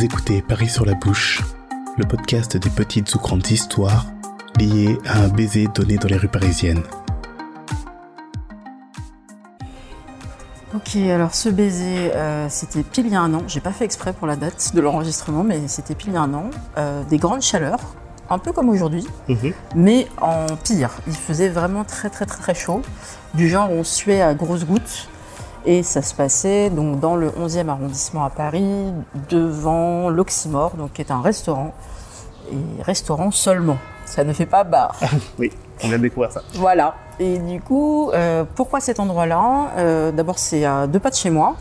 Vous écoutez Paris sur la bouche, le podcast des petites ou grandes histoires liées à un baiser donné dans les rues parisiennes. Ok, alors ce baiser, euh, c'était pile il y a un an. J'ai pas fait exprès pour la date de l'enregistrement, mais c'était pile il y a un an. Euh, des grandes chaleurs, un peu comme aujourd'hui, Mhm. mais en pire. Il faisait vraiment très très très très chaud, du genre on suait à grosses gouttes. Et ça se passait donc dans le 11e arrondissement à Paris, devant l'Oxymore, donc qui est un restaurant. Et restaurant seulement. Ça ne fait pas bar. Oui, on vient de découvrir ça. Voilà. Et du coup, euh, pourquoi cet endroit-là? Euh, D'abord, c'est à deux pas de chez moi.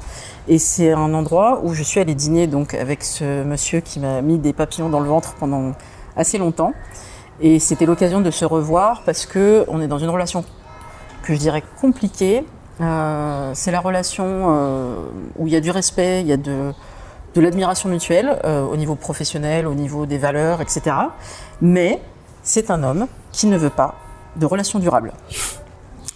Et c'est un endroit où je suis allée dîner donc avec ce monsieur qui m'a mis des papillons dans le ventre pendant assez longtemps. Et c'était l'occasion de se revoir parce que on est dans une relation que je dirais compliquée. Euh, c'est la relation euh, où il y a du respect, il y a de, de l'admiration mutuelle euh, au niveau professionnel, au niveau des valeurs, etc. Mais c'est un homme qui ne veut pas de relation durable.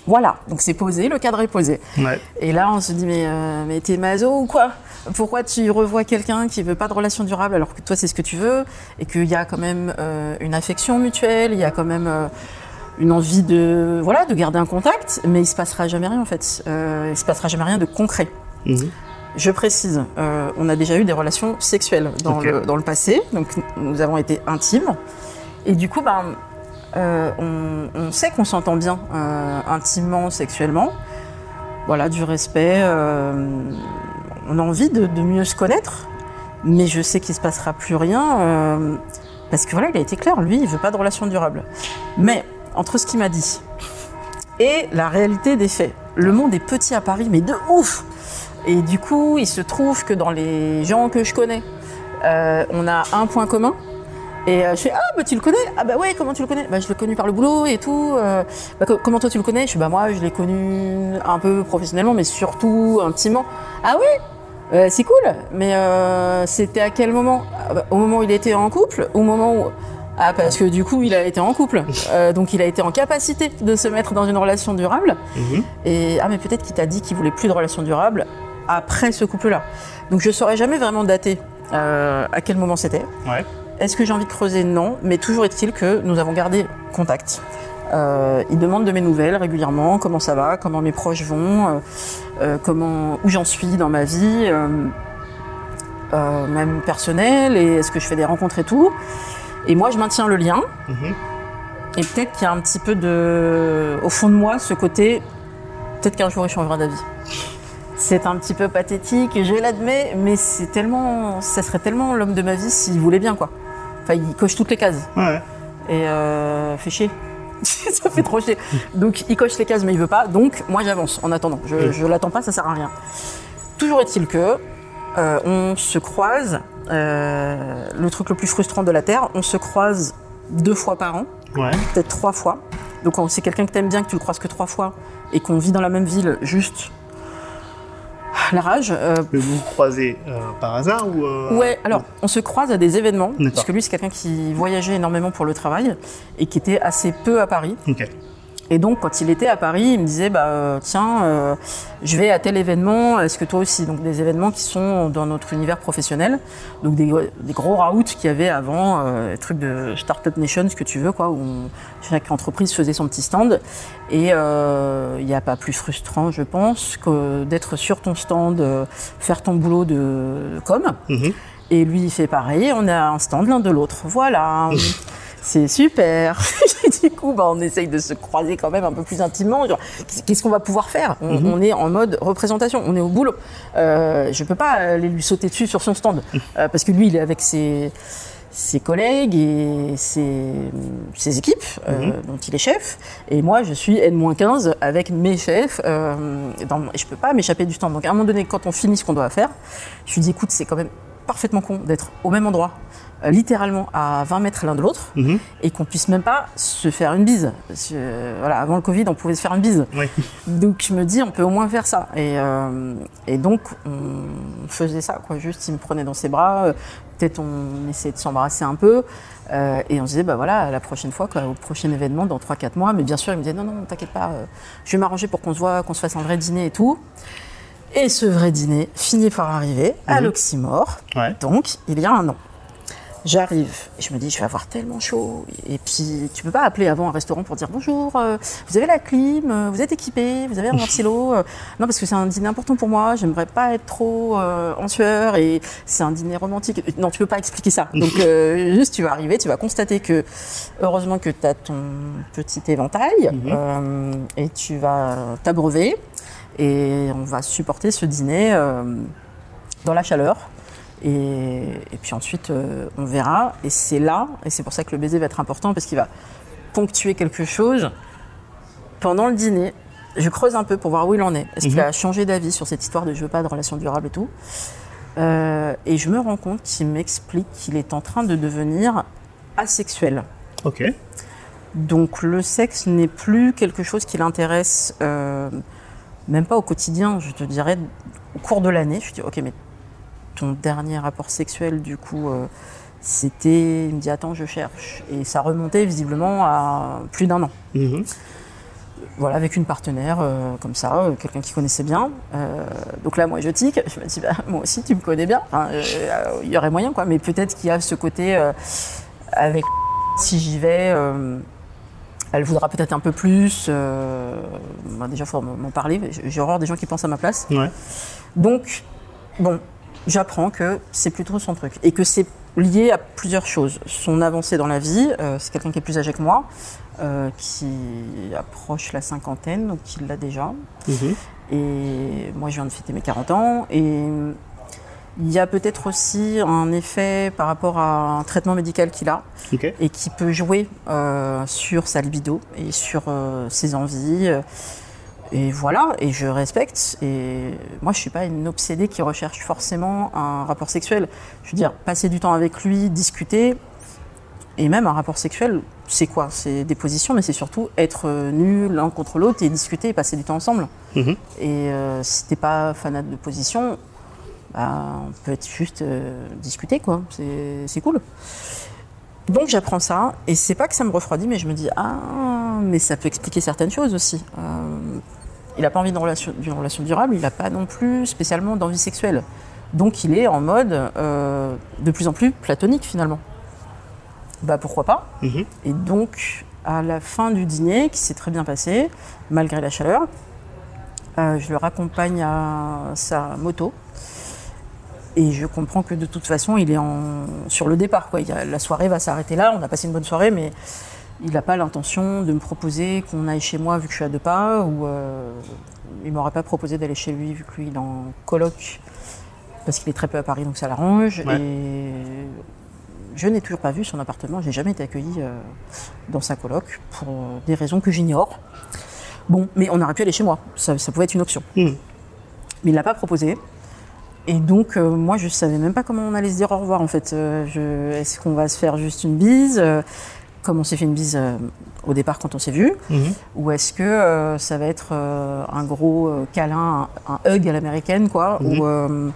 Voilà, donc c'est posé, le cadre est posé. Ouais. Et là, on se dit, mais, mais t'es maso ou quoi? Pourquoi tu revois quelqu'un qui veut pas de relation durable alors que toi, c'est ce que tu veux? Et qu'il y a quand même une affection mutuelle, il y a quand même une envie de, voilà, de garder un contact, mais il se passera jamais rien en fait. Euh, il se passera jamais rien de concret. Mhm. Je précise, euh, on a déjà eu des relations sexuelles dans, le, dans le passé, donc nous avons été intimes. Et du coup, euh, on, on sait qu'on s'entend bien intimement, sexuellement. Voilà, du respect. on a envie de, de mieux se connaître, mais je sais qu'il se passera plus rien parce que voilà, il a été clair. Lui, il veut pas de relation durable. Mais entre ce qu'il m'a dit et la réalité des faits, le monde est petit à Paris, mais de ouf. Et du coup, il se trouve que dans les gens que je connais, euh, on a un point commun. Et euh, je fais ah bah tu le connais? Ah bah ouais comment tu le connais? Bah je l'ai connu par le boulot et tout Euh, bah, co- comment toi tu le connais? Je fais bah moi je l'ai connu un peu professionnellement mais surtout intimement. Ah oui c'est cool. Mais c'était à quel moment? Ah bah, au moment où il était en couple? Au moment où ah parce que du coup il a été en couple Euh, donc il a été en capacité de se mettre dans une relation durable Mhm. et ah mais peut-être qu'il t'a dit qu'il voulait plus de relation durable après ce couple-là. Donc je saurais jamais vraiment dater euh, à quel moment c'était. Ouais. Est-ce que j'ai envie de creuser? Non, mais toujours est-il que nous avons gardé contact. Euh, il demande de mes nouvelles régulièrement, comment ça va, comment mes proches vont, comment où j'en suis dans ma vie, même personnelle, et est-ce que je fais des rencontres et tout? Et moi, je maintiens le lien. Mhm. Et peut-être qu'il y a un petit peu de, au fond de moi, ce côté, peut-être qu'un jour il changera d'avis. C'est un petit peu pathétique, je l'admets, mais c'est tellement, ça serait tellement l'homme de ma vie s'il voulait bien, quoi. Enfin, il coche toutes les cases. Ouais. Et euh, fait chier. ça fait trop chier. Donc, il coche les cases, mais il veut pas. Donc, moi, j'avance en attendant. Je, je l'attends pas, ça sert à rien. Toujours est-il que euh, on se croise. euh, le truc le plus frustrant de la terre, on se croise deux fois par an Ouais. peut-être trois fois. Donc quand c'est quelqu'un que t'aimes bien, que tu le croises que trois fois, et qu'on vit dans la même ville, juste la rage. euh, Mais vous vous croisez euh, par hasard ou euh, Ouais, alors on se croise à des événements, parce que lui c'est quelqu'un qui voyageait énormément pour le travail et qui était assez peu à Paris. Et donc quand il était à Paris, il me disait bah euh, tiens, euh, je vais à tel événement, est-ce que toi aussi? Donc des événements qui sont dans notre univers professionnel, donc des, des gros routes qu'il y avait avant, euh, des trucs de Startup Nation, ce que tu veux quoi, où on- chaque entreprise faisait son petit stand. Et euh, il n'y a pas plus frustrant, je pense, que d'être sur ton stand, faire ton boulot de com. Mhm. Et lui, il fait pareil, on a un stand l'un de l'autre. Voilà, c'est super. du coup, bah, on essaye de se croiser quand même un peu plus intimement. Qu'est-ce qu'on va pouvoir faire? On, on est en mode représentation, on est au boulot. Euh, je peux pas aller lui sauter dessus sur son stand, euh, parce que lui, il est avec ses, ses collègues et ses, ses équipes, euh, dont il est chef. Et moi, je suis N-15 avec mes chefs. Euh, dans, et je peux pas m'échapper du stand. Donc, à un moment donné, quand on finit ce qu'on doit faire, je lui dis, écoute, c'est quand même parfaitement con d'être au même endroit, littéralement à 20 mètres l'un de l'autre, Mhm. et qu'on puisse même pas se faire une bise. Parce que, euh, voilà, avant le Covid, on pouvait se faire une bise. Donc je me dis, on peut au moins faire ça. Et, euh, et donc on faisait ça, quoi. Juste, il me prenait dans ses bras, euh, peut-être on essayait de s'embrasser un peu, euh, et on se disait, bah voilà, la prochaine fois, quoi, au prochain événement, dans 3-4 mois. Mais bien sûr, il me disait, non, non, t'inquiète pas, euh, je vais m'arranger pour qu'on se voit, qu'on se fasse un vrai dîner et tout. Et ce vrai dîner finit par arriver à Mhm. l'oxymore, Ouais. donc il y a un an. J'arrive et je me dis, je vais avoir tellement chaud. Et puis, tu peux pas appeler avant un restaurant pour dire bonjour, euh, vous avez la clim, euh, vous êtes équipé, vous avez un ventilo. euh, non, parce que c'est un dîner important pour moi, j'aimerais pas être trop euh, en sueur et c'est un dîner romantique. Non, tu peux pas expliquer ça. Donc, euh, juste, tu vas arriver, tu vas constater que, heureusement que tu as ton petit éventail euh, et tu vas t'abreuver et on va supporter ce dîner euh, dans la chaleur. Et, et puis ensuite, euh, on verra. Et c'est là, et c'est pour ça que le baiser va être important, parce qu'il va ponctuer quelque chose. Pendant le dîner, je creuse un peu pour voir où il en est. Est-ce qu'il Mhm. a changé d'avis sur cette histoire de je veux pas de relation durable et tout Euh, Et je me rends compte qu'il m'explique qu'il est en train de devenir asexuel. Ok. Donc le sexe n'est plus quelque chose qui l'intéresse, euh, même pas au quotidien, je te dirais au cours de l'année. Je dis ok mais ton dernier rapport sexuel du coup euh, c'était, il me dit attends je cherche et ça remontait visiblement à plus d'un an. Mhm. Voilà avec une partenaire euh, comme ça, euh, quelqu'un qui connaissait bien. Donc là moi je tique, je me dis bah, moi aussi tu me connais bien, Enfin, il y aurait moyen quoi, mais peut-être qu'il y a ce côté avec si j'y vais. elle voudra peut-être un peu plus. bah, déjà, il faut m'en parler. J'ai- J'ai horreur des gens qui pensent à ma place. Ouais. Donc, bon, j'apprends que c'est plutôt son truc. Et que c'est lié à plusieurs choses. Son avancée dans la vie, euh, c'est quelqu'un qui est plus âgé que moi, euh, qui approche la cinquantaine, donc il l'a déjà. Mhm. Et moi, je viens de fêter mes 40 ans. Et il y a peut-être aussi un effet par rapport à un traitement médical qu'il a et qui peut jouer euh, sur sa libido et sur ses envies. Et voilà, et je respecte. Et moi, je suis pas une obsédée qui recherche forcément un rapport sexuel. Je veux dire, passer du temps avec lui, discuter, et même un rapport sexuel, c'est quoi? C'est des positions, mais c'est surtout être nus l'un contre l'autre et discuter et passer du temps ensemble. Mhm. Et euh, si t'es pas fanat de position, bah, on peut être juste euh, discuter, quoi. C'est c'est cool. Donc j'apprends ça, et c'est pas que ça me refroidit, mais je me dis, ah, mais ça peut expliquer certaines choses aussi. Euh, il n'a pas envie d'une relation, durable, il n'a pas non plus spécialement d'envie sexuelle. Donc il est en mode euh, de plus en plus platonique finalement. Bah pourquoi pas Mhm. Et donc à la fin du dîner, qui s'est très bien passé, malgré la chaleur, euh, je le raccompagne à sa moto. Et je comprends que de toute façon, il est en... sur le départ. Quoi. Il y a- La soirée va s'arrêter là. On a passé une bonne soirée, mais il n'a pas l'intention de me proposer qu'on aille chez moi vu que je suis à deux pas. Ou euh, il m'aurait pas proposé d'aller chez lui vu que lui, il est en coloc. Parce qu'il est très peu à Paris, donc ça l'arrange. Ouais. Et je n'ai toujours pas vu son appartement. J'ai jamais été accueillie euh, dans sa coloc pour euh, des raisons que j'ignore. Bon, mais on aurait pu aller chez moi. Ça, ça pouvait être une option. Mhm. Mais il l'a pas proposé. Et donc, euh, moi, je savais même pas comment on allait se dire au revoir, en fait. Euh, Est-ce qu'on va se faire juste une bise? euh, Comme on s'est fait une bise euh, au départ quand on s'est vu Mhm. Ou est-ce que euh, ça va être euh, un gros câlin, un, un hug à l'américaine, quoi Mhm. Ou,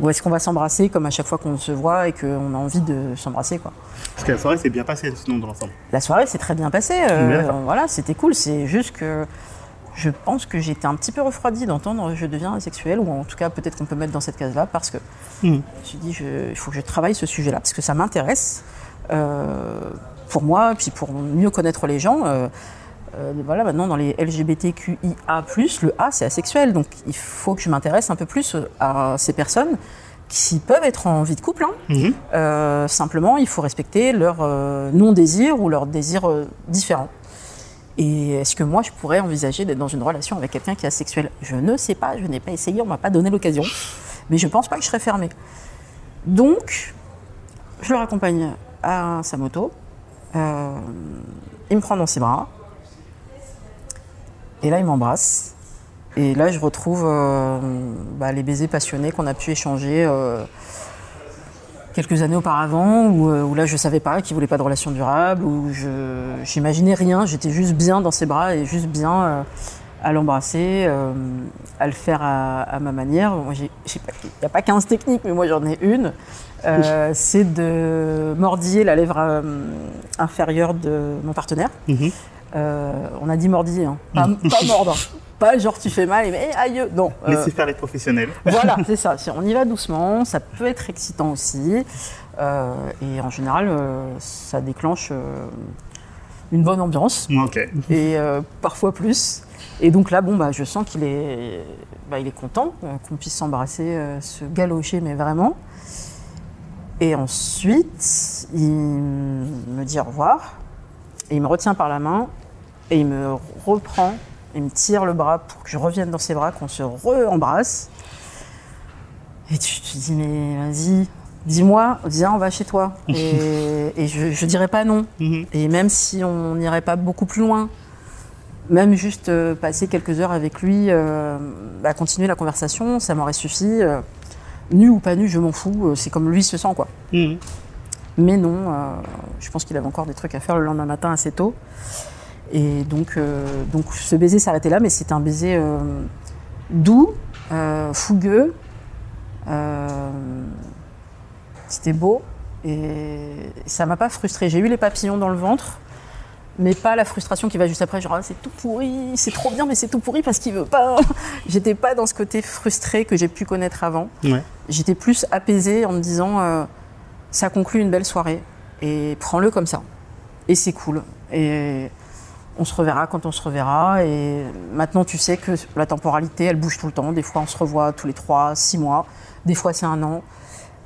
ou est-ce qu'on va s'embrasser comme à chaque fois qu'on se voit et qu'on a envie de s'embrasser, quoi Parce que la soirée s'est bien passée sinon dans l'ensemble. la soirée s'est très bien passée. voilà, c'était cool. C'est juste que je pense que j'étais un petit peu refroidie d'entendre je deviens asexuelle, ou en tout cas peut-être qu'on peut mettre dans cette case-là, parce que Mhm. je me suis dit il faut que je travaille ce sujet-là, parce que ça m'intéresse euh, pour moi, puis pour mieux connaître les gens. euh, euh, voilà, maintenant dans les LGBTQIA+, le A c'est asexuel, donc il faut que je m'intéresse un peu plus à ces personnes qui peuvent être en vie de couple, hein, Mhm. euh, simplement, il faut respecter leur euh, non-désir ou leur désir euh, différent. Et est-ce que moi, je pourrais envisager d'être dans une relation avec quelqu'un qui est asexuel? Je ne sais pas, je n'ai pas essayé, on m'a pas donné l'occasion. Mais je pense pas que je serais fermée. Donc, je le raccompagne à sa moto. Euh, il me prend dans ses bras. Et là, il m'embrasse. Et là, je retrouve euh, bah, les baisers passionnés qu'on a pu échanger euh, quelques années auparavant, où, là, je savais pas qu'il voulait pas de relation durable, où je j'imaginais rien, j'étais juste bien dans ses bras et juste bien à l'embrasser, euh, à le faire à, à ma manière. Il n'y a pas 15 techniques, mais moi, j'en ai une. Euh, C'est de mordiller la lèvre euh, inférieure de mon partenaire Mhm. on a dit mordi, hein. pas, pas mordre. Pas genre tu fais mal et mais aïe, non. Laissez faire les professionnels. voilà, c'est ça. On y va doucement, ça peut être excitant aussi. et en général, ça déclenche une bonne ambiance. Et parfois plus. Et donc là, bon, bah, je sens qu'il est, bah, il est content qu'on puisse s'embrasser, se galocher, mais vraiment. Et ensuite, il me dit au revoir, et il me retient par la main, et il me reprend, il me tire le bras pour que je revienne dans ses bras, qu'on se re-embrasse. Et tu te dis, mais vas-y, dis-moi, viens, on va chez toi. Et, je, ne dirais pas non. Mhm. Et même si on n'irait pas beaucoup plus loin, même juste euh, passer quelques heures avec lui, euh, bah, continuer la conversation, ça m'aurait suffi. Euh, nu ou pas nu, je m'en fous, euh, c'est comme lui se sent quoi. Mhm. Mais non, je pense qu'il avait encore des trucs à faire le lendemain matin assez tôt. Et donc, donc ce baiser s'arrêtait là, mais c'était un baiser doux, fougueux. C'était beau et ça m'a pas frustré. J'ai eu les papillons dans le ventre, mais pas la frustration qui va juste après, genre ah, c'est tout pourri, c'est trop bien, mais c'est tout pourri parce qu'il veut pas. J'étais pas dans ce côté frustré que j'ai pu connaître avant. J'étais plus apaisée en me disant euh, ça conclut une belle soirée et prends-le comme ça. Et c'est cool. Et on se reverra quand on se reverra. Et maintenant, tu sais que la temporalité, elle bouge tout le temps. Des fois, on se revoit tous les trois, six mois. Des fois, c'est un an.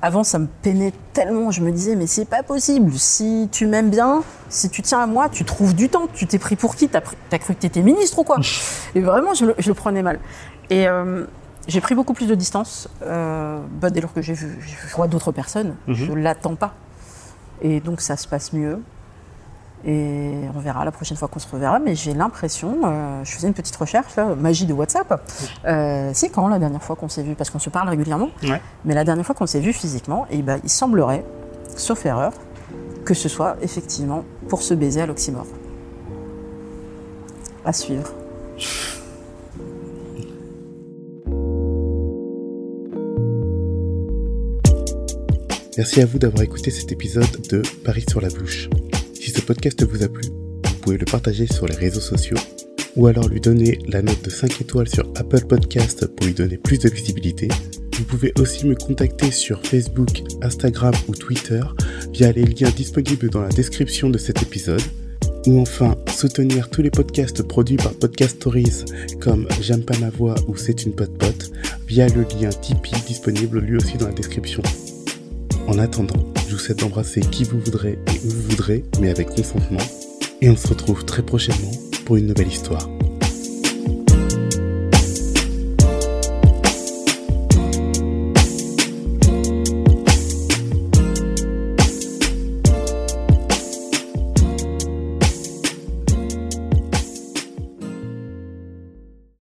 Avant, ça me peinait tellement. Je me disais, mais c'est pas possible. Si tu m'aimes bien, si tu tiens à moi, tu trouves du temps. Tu t'es pris pour qui? T'as as cru que t'étais ministre ou quoi? Et vraiment, je le, prenais mal. Et euh, j'ai pris beaucoup plus de distance. Euh, bah, dès lors que j'ai vu, je vois d'autres personnes, mhm. je l'attends pas. Et donc, ça se passe mieux. Et on verra la prochaine fois qu'on se reverra. Mais j'ai l'impression, euh, je faisais une petite recherche, magie de WhatsApp. Euh, c'est quand la dernière fois qu'on s'est vu? Parce qu'on se parle régulièrement. Mais la dernière fois qu'on s'est vu physiquement, et eh ben, il semblerait, sauf erreur, que ce soit effectivement pour se baiser à l'oxymore. À suivre. Merci à vous d'avoir écouté cet épisode de Paris sur la bouche. Ce podcast vous a plu, vous pouvez le partager sur les réseaux sociaux ou alors lui donner la note de 5 étoiles sur Apple Podcast pour lui donner plus de visibilité. Vous pouvez aussi me contacter sur Facebook, Instagram ou Twitter via les liens disponibles dans la description de cet épisode. Ou enfin, soutenir tous les podcasts produits par Podcast Stories comme J'aime pas ma voix ou C'est une pote pote via le lien Tipeee disponible lui aussi dans la description. En attendant, je vous souhaite d'embrasser qui vous voudrez et où vous voudrez, mais avec consentement. Et on se retrouve très prochainement pour une nouvelle histoire.